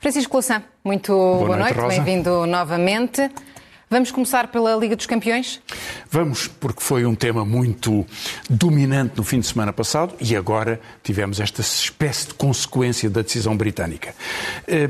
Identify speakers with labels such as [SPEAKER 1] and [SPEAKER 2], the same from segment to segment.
[SPEAKER 1] Francisco Louçã, muito boa,
[SPEAKER 2] boa noite,
[SPEAKER 1] noite. bem-vindo novamente. Vamos começar pela Liga dos Campeões?
[SPEAKER 2] Vamos, porque foi um tema muito dominante no fim de semana passado e agora tivemos esta espécie de consequência da decisão britânica.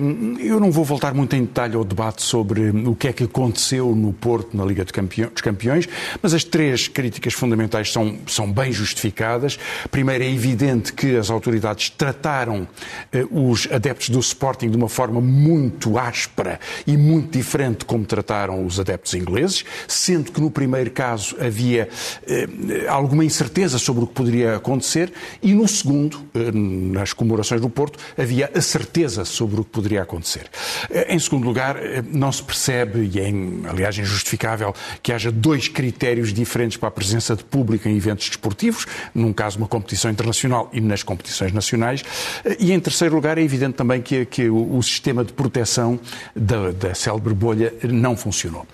[SPEAKER 2] Hum, eu não vou voltar muito em detalhe ao debate sobre o que é que aconteceu no Porto na Liga dos Campeões, mas as três críticas fundamentais são, são bem justificadas. Primeiro, é evidente que as autoridades trataram eh, os adeptos do Sporting de uma forma muito áspera e muito diferente como trataram os adeptos adeptos ingleses, sendo que no primeiro caso havia eh, alguma incerteza sobre o que poderia acontecer, e no segundo, eh, nas comemorações do Porto, havia a certeza sobre o que poderia acontecer. Eh, em segundo lugar, eh, não se percebe, e é, aliás, injustificável, que haja dois critérios diferentes para a presença de público em eventos desportivos, num caso uma competição internacional e nas competições nacionais, eh, e em terceiro lugar, é evidente também que, que o, o sistema de proteção da, da célebre bolha não funcionou.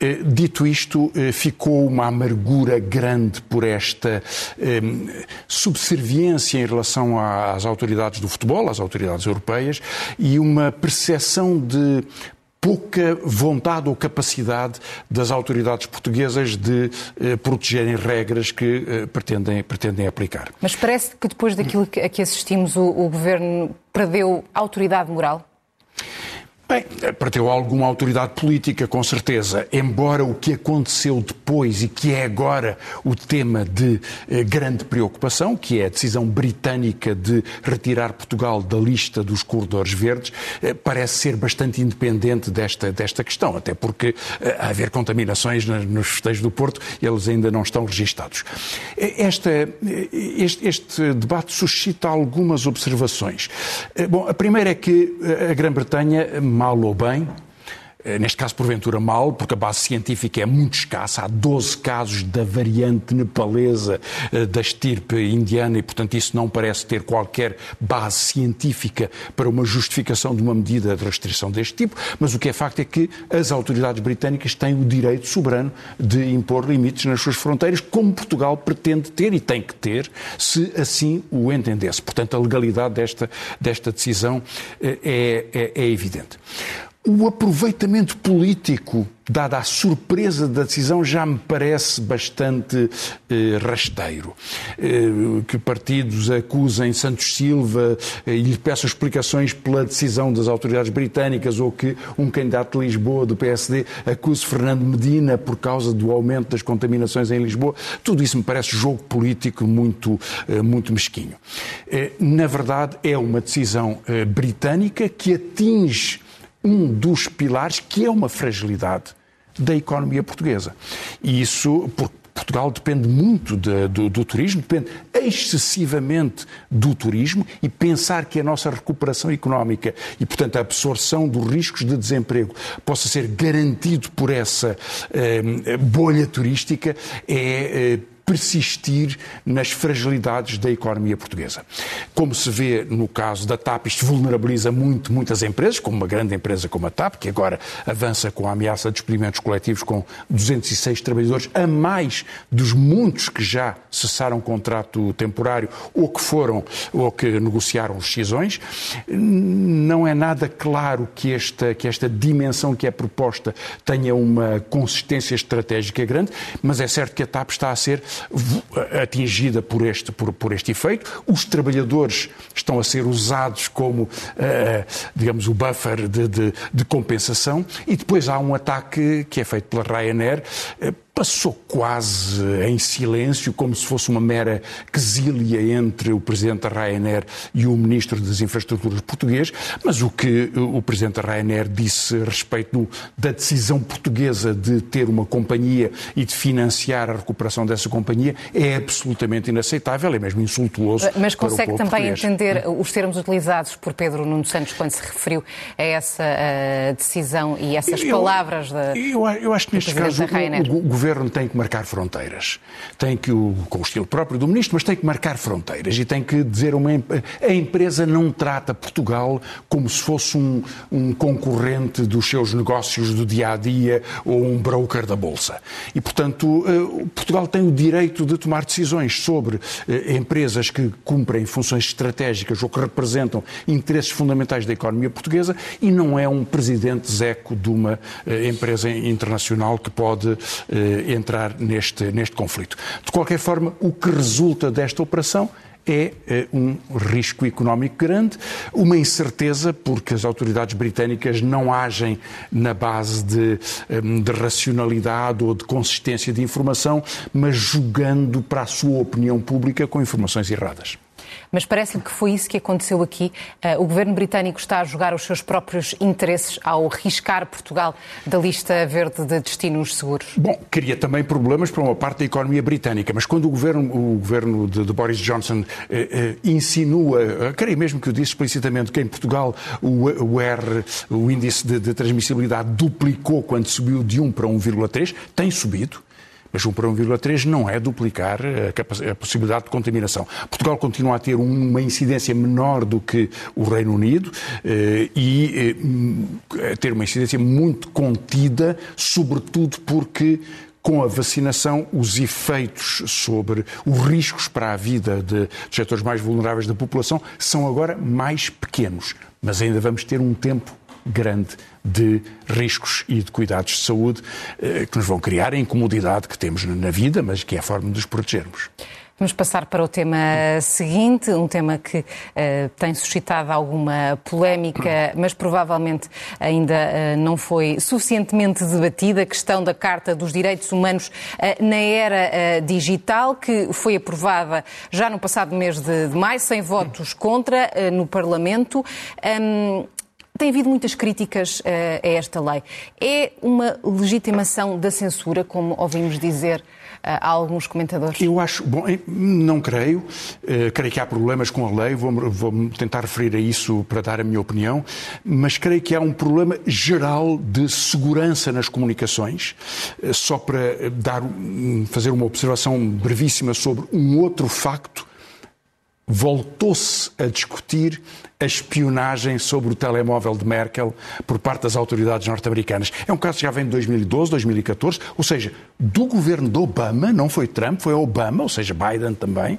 [SPEAKER 2] Eh, dito isto, eh, ficou uma amargura grande por esta eh, subserviência em relação às autoridades do futebol, às autoridades europeias, e uma percepção de pouca vontade ou capacidade das autoridades portuguesas de eh, protegerem regras que eh, pretendem, pretendem aplicar.
[SPEAKER 1] Mas parece que depois daquilo a que assistimos, o, o governo perdeu autoridade moral?
[SPEAKER 2] Bem, perdeu alguma autoridade política, com certeza, embora o que aconteceu depois e que é agora o tema de eh, grande preocupação, que é a decisão britânica de retirar Portugal da lista dos corredores verdes, eh, parece ser bastante independente desta, desta questão, até porque, eh, a haver contaminações nos festejos do Porto, eles ainda não estão registados. Esta, este, este debate suscita algumas observações. Bom, a primeira é que a Grã-Bretanha mal ou bem, neste caso porventura mal, porque a base científica é muito escassa. Há 12 casos da variante nepalesa eh, da estirpe indiana e, portanto, isso não parece ter qualquer base científica para uma justificação de uma medida de restrição deste tipo. Mas o que é facto é que as autoridades britânicas têm o direito soberano de impor limites nas suas fronteiras, como Portugal pretende ter e tem que ter, se assim o entendesse. Portanto, a legalidade desta, desta decisão eh, é, é, é evidente. O aproveitamento político, dada a surpresa da decisão, já me parece bastante eh, rasteiro. Eh, que partidos acusem Santos Silva eh, e lhe peçam explicações pela decisão das autoridades britânicas, ou que um candidato de Lisboa, do PSD, acuse Fernando Medina por causa do aumento das contaminações em Lisboa. Tudo isso me parece jogo político muito, eh, muito mesquinho. Eh, na verdade, é uma decisão eh, britânica que atinge um dos pilares que é uma fragilidade da economia portuguesa. E isso, porque Portugal depende muito de, do, do, turismo, depende excessivamente do turismo e pensar que a nossa recuperação económica e, portanto, a absorção dos riscos de desemprego possa ser garantido por essa eh, bolha turística é eh, persistir nas fragilidades da economia portuguesa. Como se vê no caso da TAP, isto vulnerabiliza muito muitas empresas, como uma grande empresa como a TAP, que agora avança com a ameaça de despedimentos coletivos com 206 trabalhadores, a mais dos muitos que já cessaram contrato temporário ou que foram ou que negociaram rescisões. Não é nada claro que esta, que esta dimensão que é proposta tenha uma consistência estratégica grande, mas é certo que a TAP está a ser atingida por este, por, por este efeito. Os trabalhadores estão a ser usados como, uh, digamos, o buffer de, de, de, compensação. E depois há um ataque que é feito pela Ryanair. Passou quase em silêncio, como se fosse uma mera quesília entre o presidente da Ryanair e o ministro das Infraestruturas português, mas o que o presidente da Ryanair disse a respeito da decisão portuguesa de ter uma companhia e de financiar a recuperação dessa companhia é absolutamente inaceitável, é mesmo insultuoso.
[SPEAKER 1] Mas consegue também
[SPEAKER 2] português.
[SPEAKER 1] entender os termos utilizados por Pedro Nuno Santos quando se referiu a essa uh, decisão e essas
[SPEAKER 2] eu,
[SPEAKER 1] palavras da
[SPEAKER 2] eu, eu acho que neste caso o, o, governo tem que marcar fronteiras. Tem que, com o estilo próprio do ministro, mas tem que marcar fronteiras e tem que dizer uma. A empresa não trata Portugal como se fosse um, um concorrente dos seus negócios do dia a dia ou um broker da Bolsa. E, portanto, eh, Portugal tem o direito de tomar decisões sobre eh, empresas que cumprem funções estratégicas ou que representam interesses fundamentais da economia portuguesa e não é um presidente zeco de uma eh, empresa internacional que pode entrar neste, neste conflito. De qualquer forma, o que resulta desta operação é eh, um risco económico grande, uma incerteza, porque as autoridades britânicas não agem na base de, eh, de racionalidade ou de consistência de informação, mas jogando para a sua opinião pública com informações erradas.
[SPEAKER 1] Mas parece-lhe que foi isso que aconteceu aqui. Uh, o governo britânico está a jogar os seus próprios interesses ao riscar Portugal da lista verde de destinos seguros.
[SPEAKER 2] Bom, cria também problemas para uma parte da economia britânica, mas quando o governo, o governo de, de Boris Johnson uh, uh, insinua, creio mesmo que o disse explicitamente, que em Portugal o, o R, o índice de, de transmissibilidade duplicou quando subiu de 1 para 1,3, tem subido. Mas 1 para 1,3 não é duplicar a, a, possibilidade de contaminação. Portugal continua a ter uma incidência menor do que o Reino Unido eh, e eh, ter uma incidência muito contida, sobretudo porque com a vacinação, os efeitos sobre os riscos para a vida de, de setores mais vulneráveis da população são agora mais pequenos. Mas ainda vamos ter um tempo grande de riscos e de cuidados de saúde eh, que nos vão criar a incomodidade que temos na vida, mas que é a forma de nos protegermos.
[SPEAKER 1] Vamos passar para o tema seguinte, um tema que uh, tem suscitado alguma polémica, mas provavelmente ainda uh, não foi suficientemente debatida, a questão da Carta dos Direitos Humanos uh, na era digital, que foi aprovada já no passado mês de, de maio, sem votos contra no Parlamento. Um, tem havido muitas críticas uh, a esta lei. É uma legitimação da censura, como ouvimos dizer uh, a alguns comentadores?
[SPEAKER 2] Eu acho, bom, não creio. Uh, creio que há problemas com a lei, vou, vou tentar referir a isso para dar a minha opinião, mas creio que há um problema geral de segurança nas comunicações. Só para dar, fazer uma observação brevíssima sobre um outro facto voltou-se a discutir a espionagem sobre o telemóvel de Merkel por parte das autoridades norte-americanas. É um caso que já vem de 2012, 2014, ou seja, do governo de Obama, não foi Trump, foi Obama, ou seja, Biden também,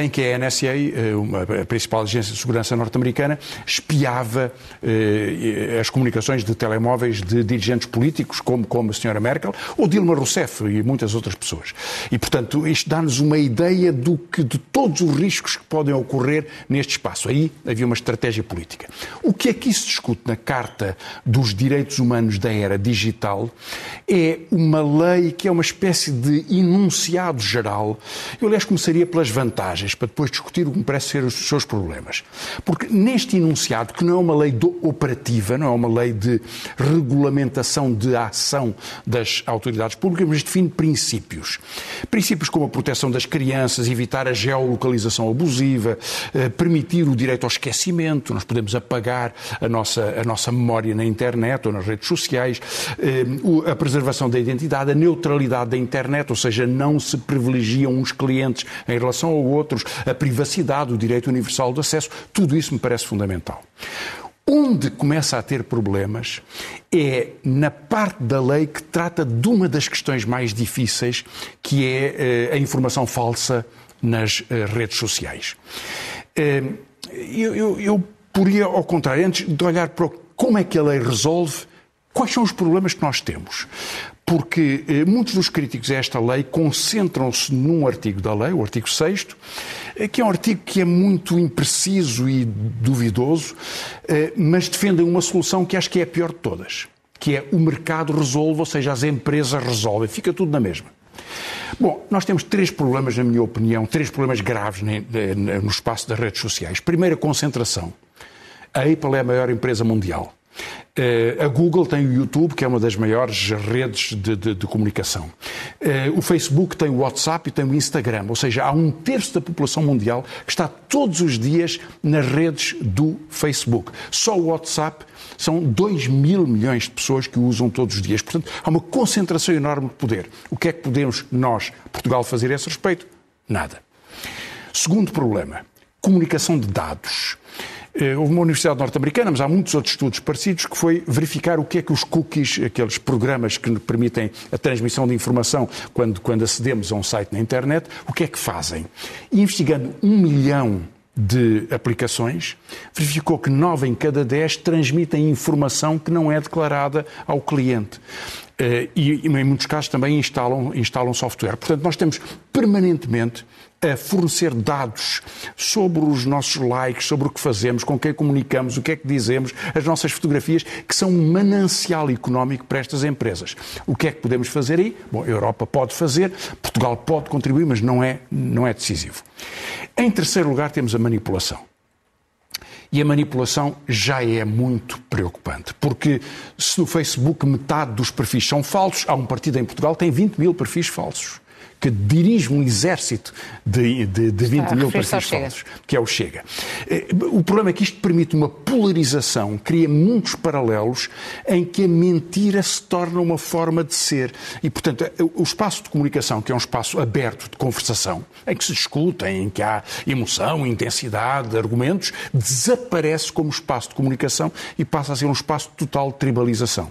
[SPEAKER 2] em que a NSA, eh, a principal agência de segurança norte-americana, espiava eh, as comunicações de telemóveis de dirigentes políticos, como, como a senhora Merkel, ou Dilma Rousseff e muitas outras pessoas. E, portanto, isto dá-nos uma ideia do que, de todos os riscos que podem ocorrer neste espaço. Aí havia uma estratégia política. O que é que isso discute na Carta dos Direitos Humanos da Era Digital é uma lei que é uma espécie de enunciado geral. Eu, aliás, começaria pelas vantagens, para depois discutir o que me parece ser os seus problemas. Porque neste enunciado, que não é uma lei operativa, não é uma lei de regulamentação de ação das autoridades públicas, mas define princípios. Princípios como a proteção das crianças, evitar a geolocalização abusiva, eh, permitir o direito ao esquecimento nós podemos apagar a nossa, a nossa memória na internet ou nas redes sociais, eh, a preservação da identidade, a neutralidade da internet, ou seja, não se privilegiam uns clientes em relação a outros, a privacidade, o direito universal de acesso, tudo isso me parece fundamental. Onde começa a ter problemas é na parte da lei que trata de uma das questões mais difíceis, que é eh, a informação falsa nas eh, redes sociais eu, eu, eu poria, ao contrário, antes de olhar para como é que a lei resolve, quais são os problemas que nós temos. Porque eh, muitos dos críticos a esta lei concentram-se num artigo da lei, o artigo 6, eh, que é um artigo que é muito impreciso e duvidoso, eh, mas defendem uma solução que acho que é a pior de todas, que é o mercado resolve, ou seja, as empresas resolvem, fica tudo na mesma. Bom, nós temos três problemas, na minha opinião, três problemas graves no espaço das redes sociais. Primeiro, a concentração. A Apple é a maior empresa mundial. Eh, a Google tem o YouTube, que é uma das maiores redes de, de, de comunicação. Eh, o Facebook tem o WhatsApp e tem o Instagram. Ou seja, há um terço da população mundial que está todos os dias nas redes do Facebook. Só o WhatsApp são 2 mil milhões de pessoas que o usam todos os dias. Portanto, há uma concentração enorme de poder. O que é que podemos nós, Portugal, fazer a esse respeito? Nada. Segundo problema, comunicação de dados. Eh, houve uma universidade norte-americana, mas há muitos outros estudos parecidos, que foi verificar o que é que os cookies, aqueles programas que permitem a transmissão de informação quando, quando acedemos a um site na internet, o que é que fazem. E investigando um milhão de aplicações, verificou que nove em cada dez transmitem informação que não é declarada ao cliente. Eh, e, em muitos casos, também instalam, instalam software. Portanto, nós temos permanentemente a fornecer dados sobre os nossos likes, sobre o que fazemos, com quem comunicamos, o que é que dizemos, as nossas fotografias, que são um manancial económico para estas empresas. O que é que podemos fazer aí? Bom, a Europa pode fazer, Portugal pode contribuir, mas não é, não é decisivo. Em terceiro lugar, temos a manipulação. E a manipulação já é muito preocupante, porque se no Facebook metade dos perfis são falsos, há um partido em Portugal que tem 20 mil perfis falsos que dirige um exército de, de, de 20 mil partidos falsos, que é o Chega. Eh, o problema é que isto permite uma polarização, cria muitos paralelos em que a mentira se torna uma forma de ser. E, portanto, eh, o espaço de comunicação, que é um espaço aberto de conversação, em que se discutem, em que há emoção, intensidade, argumentos, desaparece como espaço de comunicação e passa a ser um espaço de total tribalização.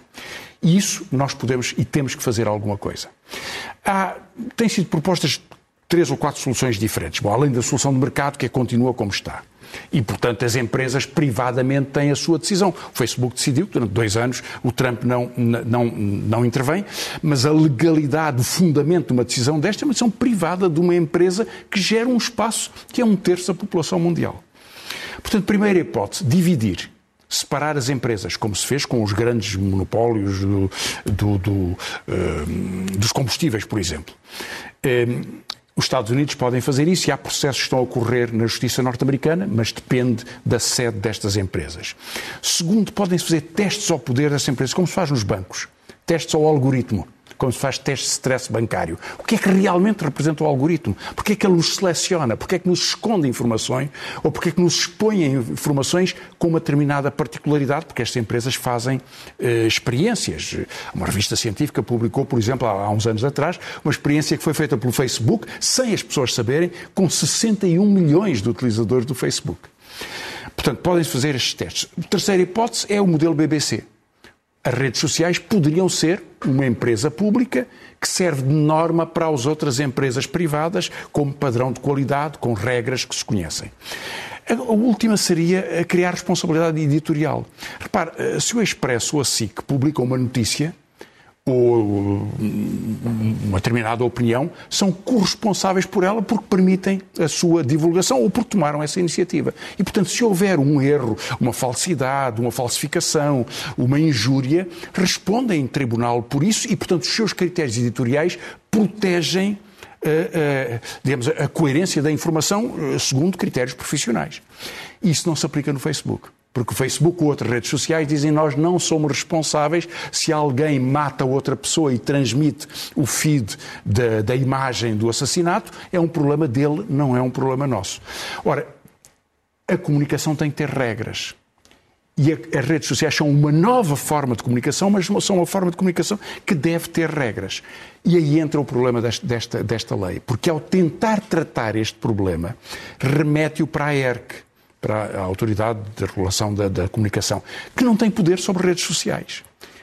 [SPEAKER 2] E isso nós podemos e temos que fazer alguma coisa. Há, têm sido propostas três ou quatro soluções diferentes. Bom, além da solução de mercado, que é continua como está. E, portanto, as empresas privadamente têm a sua decisão. O Facebook decidiu que durante dois anos o Trump não, não, não intervém, mas a legalidade, o fundamento de uma decisão desta é uma decisão privada de uma empresa que gera um espaço que é um terço da população mundial. Portanto, primeira hipótese, dividir separar as empresas, como se fez com os grandes monopólios do, do, do, uh, dos combustíveis, por exemplo. Uh, os Estados Unidos podem fazer isso e há processos que estão a ocorrer na justiça norte-americana, mas depende da sede destas empresas. Segundo, podem-se fazer testes ao poder dessas empresas, como se faz nos bancos. Testes ao algoritmo quando se faz teste de stress bancário. O que é que realmente representa o algoritmo? Porquê é que ele nos seleciona? Porquê é que nos esconde informações? Ou porquê é que nos expõe informações com uma determinada particularidade? Porque estas empresas fazem eh, experiências. Uma revista científica publicou, por exemplo, há, há uns anos atrás, uma experiência que foi feita pelo Facebook, sem as pessoas saberem, com 61 milhões de utilizadores do Facebook. Portanto, podem-se fazer estes testes. A terceira hipótese é o modelo BBC as redes sociais poderiam ser uma empresa pública que serve de norma para as outras empresas privadas, como padrão de qualidade, com regras que se conhecem. A última seria criar responsabilidade editorial. Repare, eh, se o Expresso ou a SIC publicam uma notícia, ou uma determinada opinião, são corresponsáveis por ela porque permitem a sua divulgação ou porque tomaram essa iniciativa. E, portanto, se houver um erro, uma falsidade, uma falsificação, uma injúria, respondem em tribunal por isso e, portanto, os seus critérios editoriais protegem a, eh, eh, digamos, a coerência da informação eh, segundo critérios profissionais. Isso não se aplica no Facebook. Porque o Facebook ou outras redes sociais dizem nós não somos responsáveis se alguém mata outra pessoa e transmite o feed da, da imagem do assassinato, é um problema dele, não é um problema nosso. Ora, a comunicação tem que ter regras. E as redes sociais são uma nova forma de comunicação, mas são uma forma de comunicação que deve ter regras. E aí entra o problema desta, desta, desta lei, porque ao tentar tratar este problema, remete-o para a ERC para a Autoridade de Regulação da, da Comunicação, que não tem poder sobre redes sociais.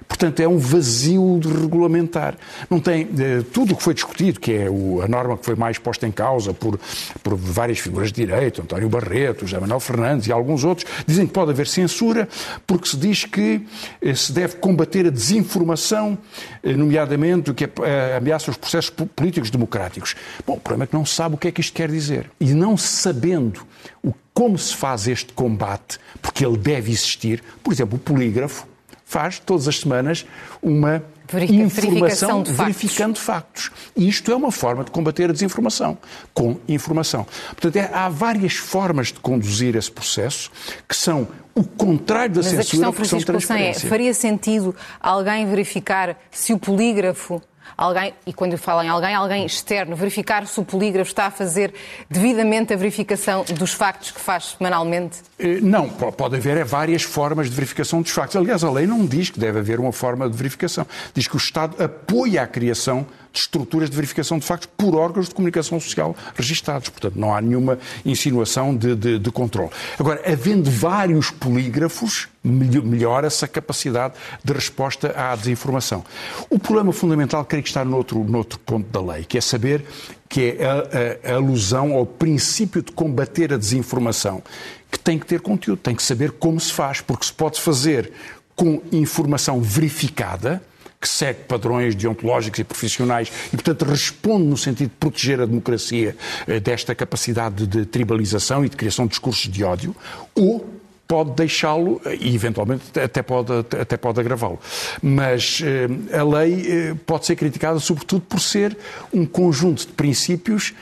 [SPEAKER 2] Portanto, é um vazio de regulamentar. Não tem eh, tudo o que foi discutido, que é o, a norma que foi mais posta em causa por, por várias figuras de direito, António Barreto, José Manuel Fernandes e alguns outros, dizem que pode haver censura porque se diz que eh, se deve combater a desinformação, eh, nomeadamente o que ameaça os processos políticos democráticos. Bom, o problema é que não se sabe o que é que isto quer dizer. E não sabendo o, como se faz este combate, porque ele deve existir, por exemplo, o polígrafo, faz todas as semanas uma informação de verificando factos. E isto é uma forma de combater a desinformação, com informação. Portanto, é, há várias formas de conduzir esse processo que são o contrário da
[SPEAKER 1] Mas
[SPEAKER 2] censura,
[SPEAKER 1] a questão, Francisco é, faria sentido alguém verificar se o polígrafo alguém, e quando eu falo em alguém, alguém externo, verificar se o polígrafo está a fazer devidamente a verificação dos factos que faz semanalmente?
[SPEAKER 2] Eh, não, pode haver é várias formas de verificação dos factos. Aliás, a lei não diz que deve haver uma forma de verificação. Diz que o Estado apoia a criação de estruturas de verificação de factos por órgãos de comunicação social registados. Portanto, não há nenhuma insinuação de, de, de controle. Agora, havendo vários polígrafos, melhora-se a capacidade de resposta à desinformação. O problema fundamental, creio que está noutro, noutro ponto da lei, que é saber que é a, a, a alusão ao princípio de combater a desinformação, que tem que ter conteúdo, tem que saber como se faz, porque se pode fazer com informação verificada, que segue padrões deontológicos e profissionais e, portanto, responde no sentido de proteger a democracia eh, desta capacidade de tribalização e de criação de discursos de ódio, ou pode deixá-lo eh, e, eventualmente, até pode, até pode agravá-lo. Mas eh, a lei pode ser criticada, sobretudo, por ser um conjunto de princípios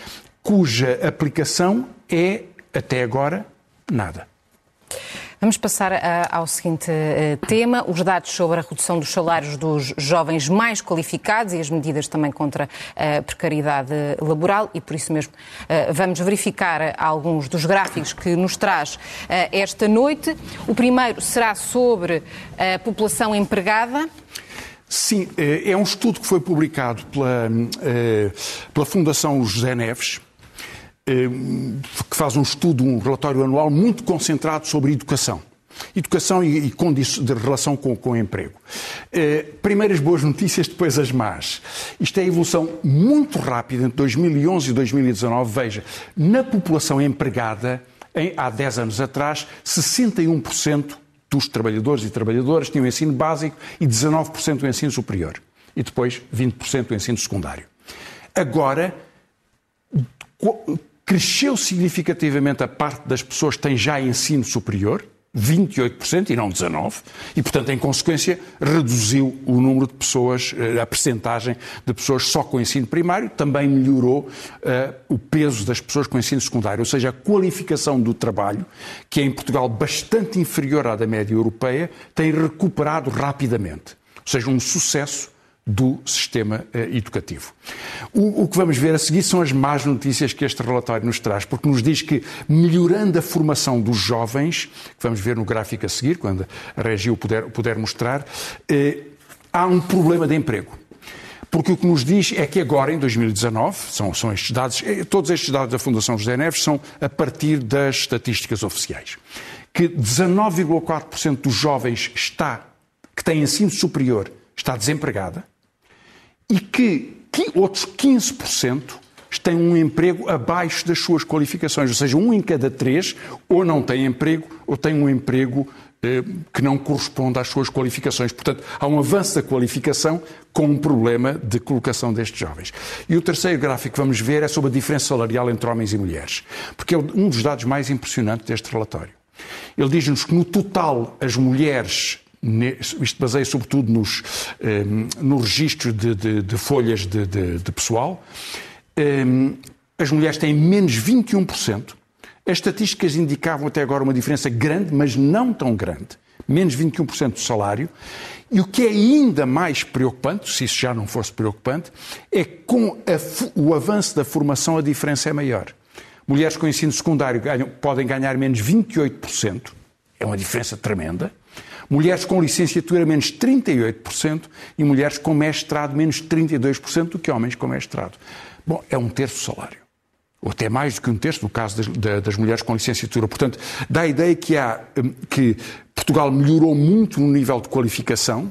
[SPEAKER 2] cuja aplicação é, até agora, nada.
[SPEAKER 1] Vamos passar a, ao seguinte uh, tema: os dados sobre a redução dos salários dos jovens mais qualificados e as medidas também contra a precariedade laboral, e por isso mesmo vamos verificar alguns dos gráficos que nos traz esta noite. O primeiro será sobre a população empregada.
[SPEAKER 2] Sim, é um estudo que foi publicado pela, pela Fundação José Neves eh, que faz um estudo, um relatório anual muito concentrado sobre educação. Educação e, e de relação com, com o emprego. Eh, primeiras boas notícias, depois as más. Isto é a evolução muito rápida entre 2011 e 2019. Veja, na população empregada, em, há 10 anos atrás, 61% dos trabalhadores e trabalhadoras tinham ensino básico e 19% o ensino superior. E depois 20% o ensino secundário. Agora, Cresceu significativamente a parte das pessoas que têm já ensino superior, 28% e não 19%, e, portanto, em consequência, reduziu o número de pessoas, eh, a percentagem de pessoas só com ensino primário, também melhorou uh, o peso das pessoas com ensino secundário, ou seja, a qualificação do trabalho, que é em Portugal bastante inferior à da média europeia, tem recuperado rapidamente. Ou seja, um sucesso do sistema uh, educativo. O, o, que vamos ver a seguir são as más notícias que este relatório nos traz, porque nos diz que, melhorando a formação dos jovens, que vamos ver no gráfico a seguir, quando a Regi o puder, puder mostrar, uh, há um problema de emprego. Porque o que nos diz é que agora, em 2019, são, são estes dados, eh, todos estes dados da Fundação José Neves são a partir das estatísticas oficiais, que 19,4% dos jovens está, que têm ensino superior está desempregada, e que, que outros 15% têm um emprego abaixo das suas qualificações. Ou seja, um em cada três ou não tem emprego ou tem um emprego eh, que não corresponde às suas qualificações. Portanto, há um avanço da qualificação com um problema de colocação destes jovens. E o terceiro gráfico que vamos ver é sobre a diferença salarial entre homens e mulheres, porque é um dos dados mais impressionantes deste relatório. Ele diz-nos que, no total, as mulheres isto baseia sobretudo nos, ehm, no registro de, de, de folhas de, de, pessoal. Ehm, as mulheres têm menos 21%. As estatísticas indicavam até agora uma diferença grande, mas não tão grande. Menos 21% do salário. E o que é ainda mais preocupante, se isso já não fosse preocupante, é que com a, o avanço da formação a diferença é maior. Mulheres com ensino secundário ganham, podem ganhar menos 28%, é uma diferença tremenda. Mulheres com licenciatura, menos 38%, e mulheres com mestrado, menos 32% do que homens com mestrado. Bom, é um terço do salário. Ou até mais do que um terço no caso das, das mulheres com licenciatura. Portanto, dá a ideia que, há, hum, que Portugal melhorou muito no nível de qualificação,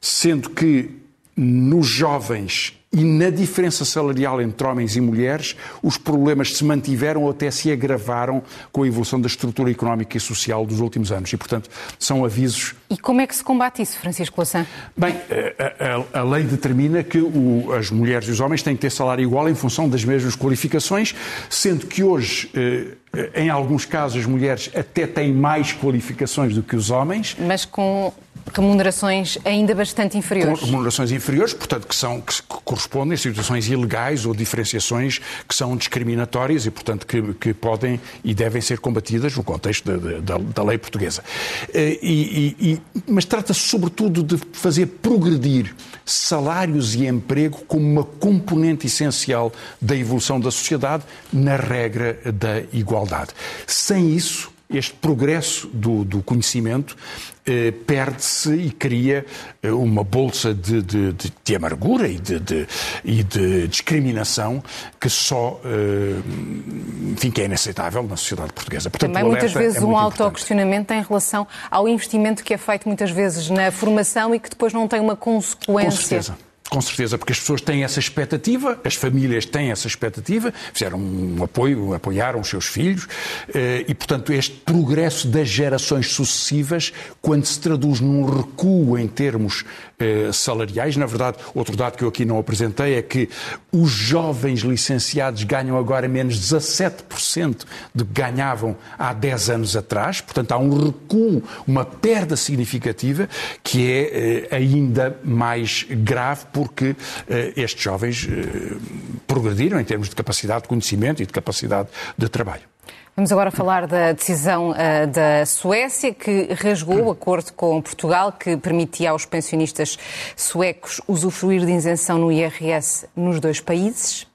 [SPEAKER 2] sendo que nos jovens e na diferença salarial entre homens e mulheres, os problemas se mantiveram ou até se agravaram com a evolução da estrutura económica e social dos últimos anos. E, portanto, são avisos.
[SPEAKER 1] E como é que se combate isso, Francisco Lassan?
[SPEAKER 2] Bem, a, a, a lei determina que o, as mulheres e os homens têm que ter salário igual em função das mesmas qualificações, sendo que hoje. Eh, em alguns casos, as mulheres até têm mais qualificações do que os homens.
[SPEAKER 1] Mas com remunerações ainda bastante inferiores.
[SPEAKER 2] Com remunerações inferiores, portanto, que, são, que correspondem a situações ilegais ou diferenciações que são discriminatórias e, portanto, que, que podem e devem ser combatidas no contexto da, da, da lei portuguesa. Eh, e, e, mas trata-se, sobretudo, de fazer progredir salários e emprego como uma componente essencial da evolução da sociedade na regra da igualdade. Sem isso, este progresso do, do conhecimento eh, perde-se e cria eh, uma bolsa de, de, de, de amargura e de, e de, discriminação que só, eh, enfim, que é inaceitável na sociedade portuguesa.
[SPEAKER 1] Portanto, Também muitas vezes é um autoquestionamento em relação ao investimento que é feito muitas vezes na formação e que depois não tem uma consequência.
[SPEAKER 2] Com certeza. Com certeza, porque as pessoas têm essa expectativa, as famílias têm essa expectativa, fizeram um apoio, apoiaram os seus filhos, eh, e, portanto, este progresso das gerações sucessivas, quando se traduz num recuo em termos eh, salariais, na verdade, outro dado que eu aqui não apresentei é que os jovens licenciados ganham agora menos 17% do que ganhavam há 10 anos atrás, portanto, há um recuo, uma perda significativa, que é eh, ainda mais grave porque eh, estes jovens eh, progrediram em termos de capacidade de conhecimento e de capacidade de trabalho.
[SPEAKER 1] Vamos agora falar da decisão uh, da Suécia, que rasgou o acordo com Portugal, que permitia aos pensionistas suecos usufruir de isenção no IRS nos dois países.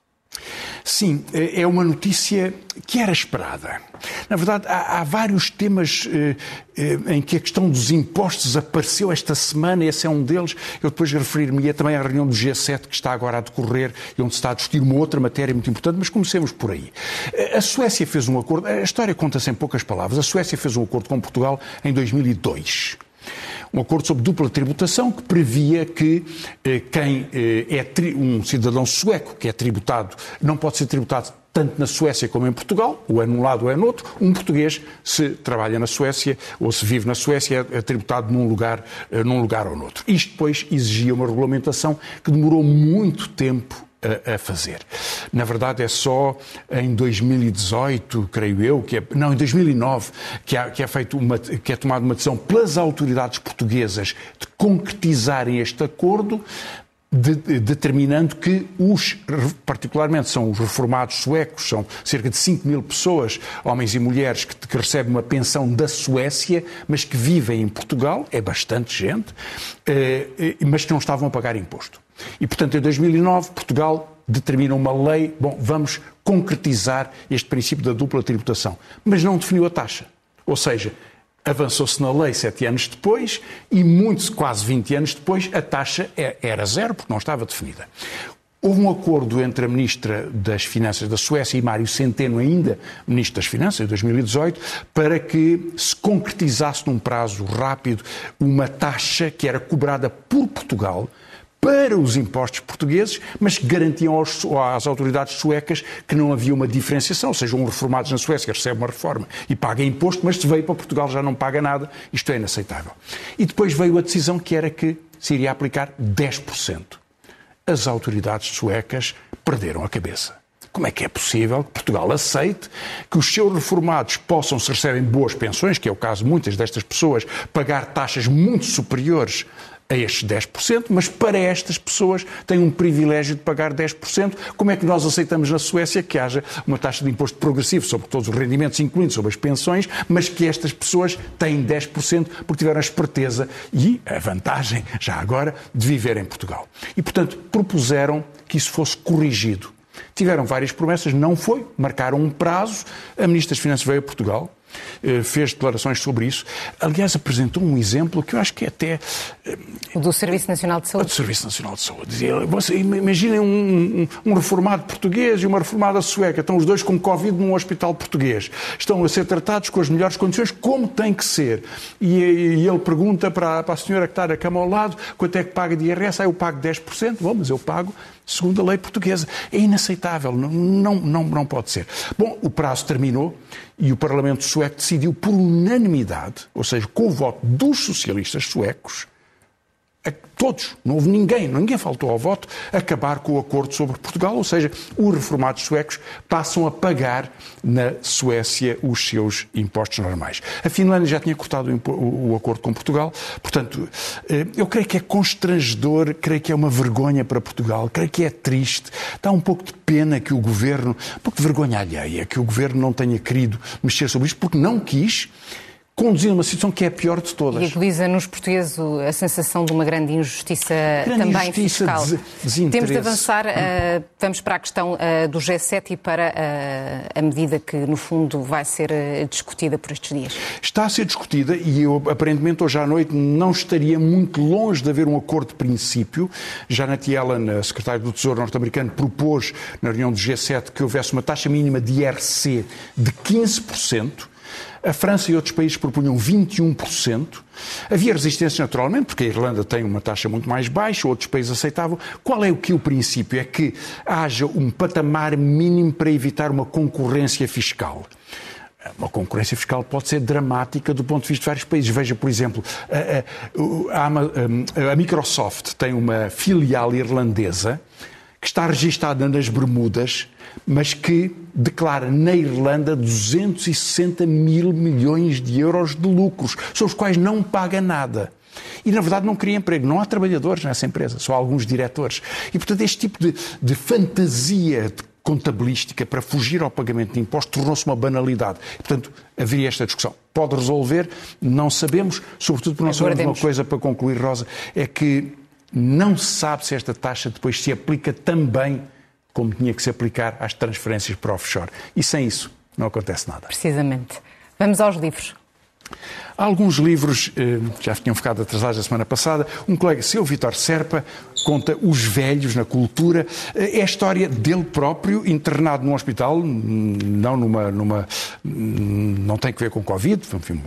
[SPEAKER 2] Sim, é, é uma notícia que era esperada. Na verdade, há, há vários temas eh, eh, em que a questão dos impostos apareceu esta semana, esse é um deles. Eu depois referir-me também à reunião do G7 que está agora a decorrer e onde se está a discutir uma outra matéria muito importante, mas comecemos por aí. A Suécia fez um acordo, a história conta-se em poucas palavras, a Suécia fez um acordo com Portugal em 2002 um acordo sobre dupla tributação que previa que eh, quem eh, é um cidadão sueco que é tributado não pode ser tributado tanto na Suécia como em Portugal, ou é num lado ou é no outro, um português, se trabalha na Suécia ou se vive na Suécia, é tributado num lugar, eh, num lugar ou noutro. Isto depois exigia uma regulamentação que demorou muito tempo a, fazer. Na verdade, é só em 2018, creio eu, que é, não, em 2009, que, há, que, é feito uma, que é tomada uma decisão pelas autoridades portuguesas de concretizarem este acordo, de, de, determinando que os, particularmente são os reformados suecos, são cerca de 5 mil pessoas, homens e mulheres, que, que, recebem uma pensão da Suécia, mas que vivem em Portugal, é bastante gente, eh, mas que não estavam a pagar imposto. E, portanto, em 2009, Portugal determina uma lei, bom, vamos concretizar este princípio da dupla tributação, mas não definiu a taxa. Ou seja, avançou-se na lei sete anos depois e, muitos, quase 20 anos depois, a taxa é, era zero, porque não estava definida. Houve um acordo entre a Ministra das Finanças da Suécia e Mário Centeno, ainda Ministro das Finanças, em 2018, para que se concretizasse num prazo rápido uma taxa que era cobrada por Portugal para os impostos portugueses, mas que garantiam aos, às autoridades suecas que não havia uma diferenciação, ou seja, um reformado na Suécia recebe uma reforma e paga imposto, mas se veio para Portugal já não paga nada, isto é inaceitável. E depois veio a decisão que era que se iria aplicar 10%. As autoridades suecas perderam a cabeça. Como é que é possível que Portugal aceite que os seus reformados possam, se recebem boas pensões, que é o caso de muitas destas pessoas, pagar taxas muito superiores a estes 10%, mas para estas pessoas têm um privilégio de pagar 10%. Como é que nós aceitamos na Suécia que haja uma taxa de imposto progressivo sobre todos os rendimentos, incluindo sobre as pensões, mas que estas pessoas têm 10% porque tiveram a esperteza e a vantagem, já agora, de viver em Portugal. E, portanto, propuseram que isso fosse corrigido. Tiveram várias promessas, não foi, marcaram um prazo. A Ministra das Finanças veio a Portugal, fez declarações sobre isso. Aliás, apresentou um exemplo que eu acho que é até.
[SPEAKER 1] O do Serviço Nacional de Saúde.
[SPEAKER 2] Do Serviço Nacional de Saúde. Imaginem um, um, reformado português e uma reformada sueca. Estão os dois com Covid num hospital português. Estão a ser tratados com as melhores condições, como tem que ser. E, e ele pergunta para, para, a senhora que está na cama ao lado quanto é que paga de IRS. Ah, eu pago 10%. Bom, mas eu pago segundo a lei portuguesa. É inaceitável, não, não, não, não pode ser. Bom, o prazo terminou e o Parlamento sueco decidiu por unanimidade, ou seja, com o voto dos socialistas suecos, todos, não houve ninguém, ninguém faltou ao voto, acabar com o acordo sobre Portugal, ou seja, os reformados suecos passam a pagar na Suécia os seus impostos normais. A Finlândia já tinha cortado o acordo com Portugal, portanto, eh, eu creio que é constrangedor, creio que é uma vergonha para Portugal, creio que é triste, dá um pouco de pena que o governo, um pouco de vergonha alheia, que o governo não tenha querido mexer sobre isto, porque não quis conduzir uma situação que é a pior de todas.
[SPEAKER 1] E agudiza nos portugueses a sensação de uma grande injustiça grande também injustiça, fiscal. Des Temos de avançar, uh, vamos para a questão uh, do G7 e para uh, a medida que, no fundo, vai ser discutida por estes dias.
[SPEAKER 2] Está a ser discutida e eu, aparentemente, hoje à noite não estaria muito longe de haver um acordo de princípio. Janet Yellen, a secretária do Tesouro norte-americano, propôs na reunião do G7 que houvesse uma taxa mínima de IRC de 15%. A França e outros países propunham 21%. Havia resistência naturalmente, porque a Irlanda tem uma taxa muito mais baixa, outros países aceitavam. Qual é o que o princípio? É que haja um patamar mínimo para evitar uma concorrência fiscal. Uma concorrência fiscal pode ser dramática do ponto de vista de vários países. Veja, por exemplo, a, a, a, a Microsoft tem uma filial irlandesa que está registada nas Bermudas, mas que declara na Irlanda 260 mil milhões de euros de lucros, sobre os quais não paga nada. E, na verdade, não cria emprego. Não há trabalhadores nessa empresa, só alguns diretores. E, portanto, este tipo de, de fantasia de contabilística para fugir ao pagamento de impostos tornou-se uma banalidade. Portanto, haveria esta discussão. Pode resolver? Não sabemos, sobretudo porque nós sabemos uma coisa para concluir, Rosa, é que não se sabe se esta taxa depois se aplica também como tinha que se aplicar às transferências para offshore. E sem isso não acontece nada.
[SPEAKER 1] Precisamente. Vamos aos livros.
[SPEAKER 2] Alguns livros, eh, já tinham ficado atrasados a semana passada. Um colega seu, Vitor Serpa, conta Os Velhos na Cultura. Eh, é a história dele próprio, internado num hospital, não numa. numa não tem que ver com Covid, enfim,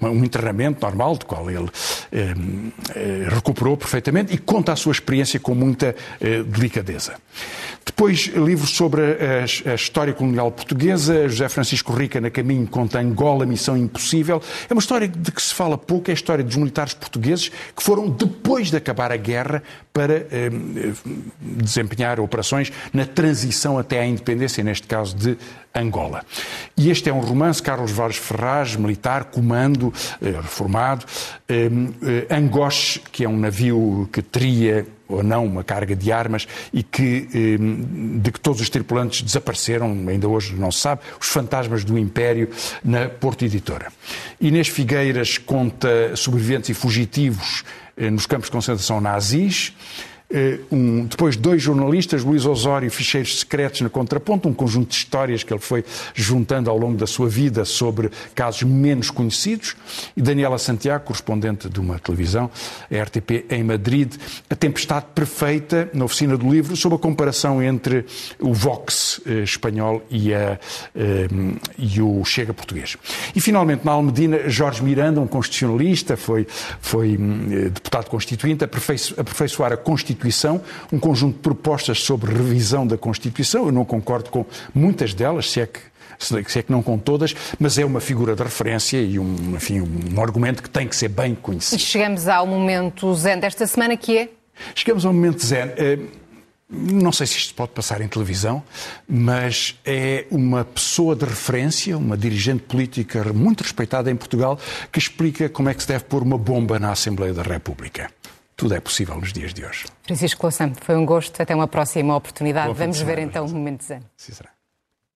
[SPEAKER 2] um internamento normal, do qual ele eh, eh, recuperou perfeitamente e conta a sua experiência com muita eh, delicadeza. Depois, livros sobre a, a, história colonial portuguesa, José Francisco Rica, na caminho, conta Angola, Missão Impossível. É uma história de que se fala pouco, é a história dos militares portugueses que foram, depois de acabar a guerra, para eh, desempenhar operações na transição até à independência, neste caso de Angola. E este é um romance, Carlos Vaz Ferraz, militar, comando, eh, reformado. Eh, eh, Angoche, que é um navio que teria ou não uma carga de armas e que, de que todos os tripulantes desapareceram, ainda hoje não se sabe, os fantasmas do Império na Porto Editora. Inês Figueiras conta sobreviventes e fugitivos nos campos de concentração nazis. Eh, um, depois dois jornalistas, Luís Osório, Ficheiros Secretos na Contraponto, um conjunto de histórias que ele foi juntando ao longo da sua vida sobre casos menos conhecidos, e Daniela Santiago, correspondente de uma televisão, a RTP em Madrid, A Tempestade Perfeita, na oficina do livro, sobre a comparação entre o Vox eh, espanhol e, a, eh, e o Chega português. E finalmente, na Almedina, Jorge Miranda, um constitucionalista, foi, foi hum, deputado constituinte, aperfeiçoar a Constituição Constituição, um conjunto de propostas sobre revisão da Constituição. Eu não concordo com muitas delas, se é que se é que não com todas, mas é uma figura de referência e um, enfim, um argumento que tem que ser bem conhecido.
[SPEAKER 1] E chegamos ao momento zen desta semana, que é?
[SPEAKER 2] Chegamos ao momento zen. Eh, não sei se isto pode passar em televisão, mas é uma pessoa de referência, uma dirigente política muito respeitada em Portugal, que explica como é que se deve pôr uma bomba na Assembleia da República tudo é possível nos dias de hoje.
[SPEAKER 1] Francisco Louçã, foi um gosto. Até uma próxima oportunidade. Vamos ver então o momento zen. Sim, será.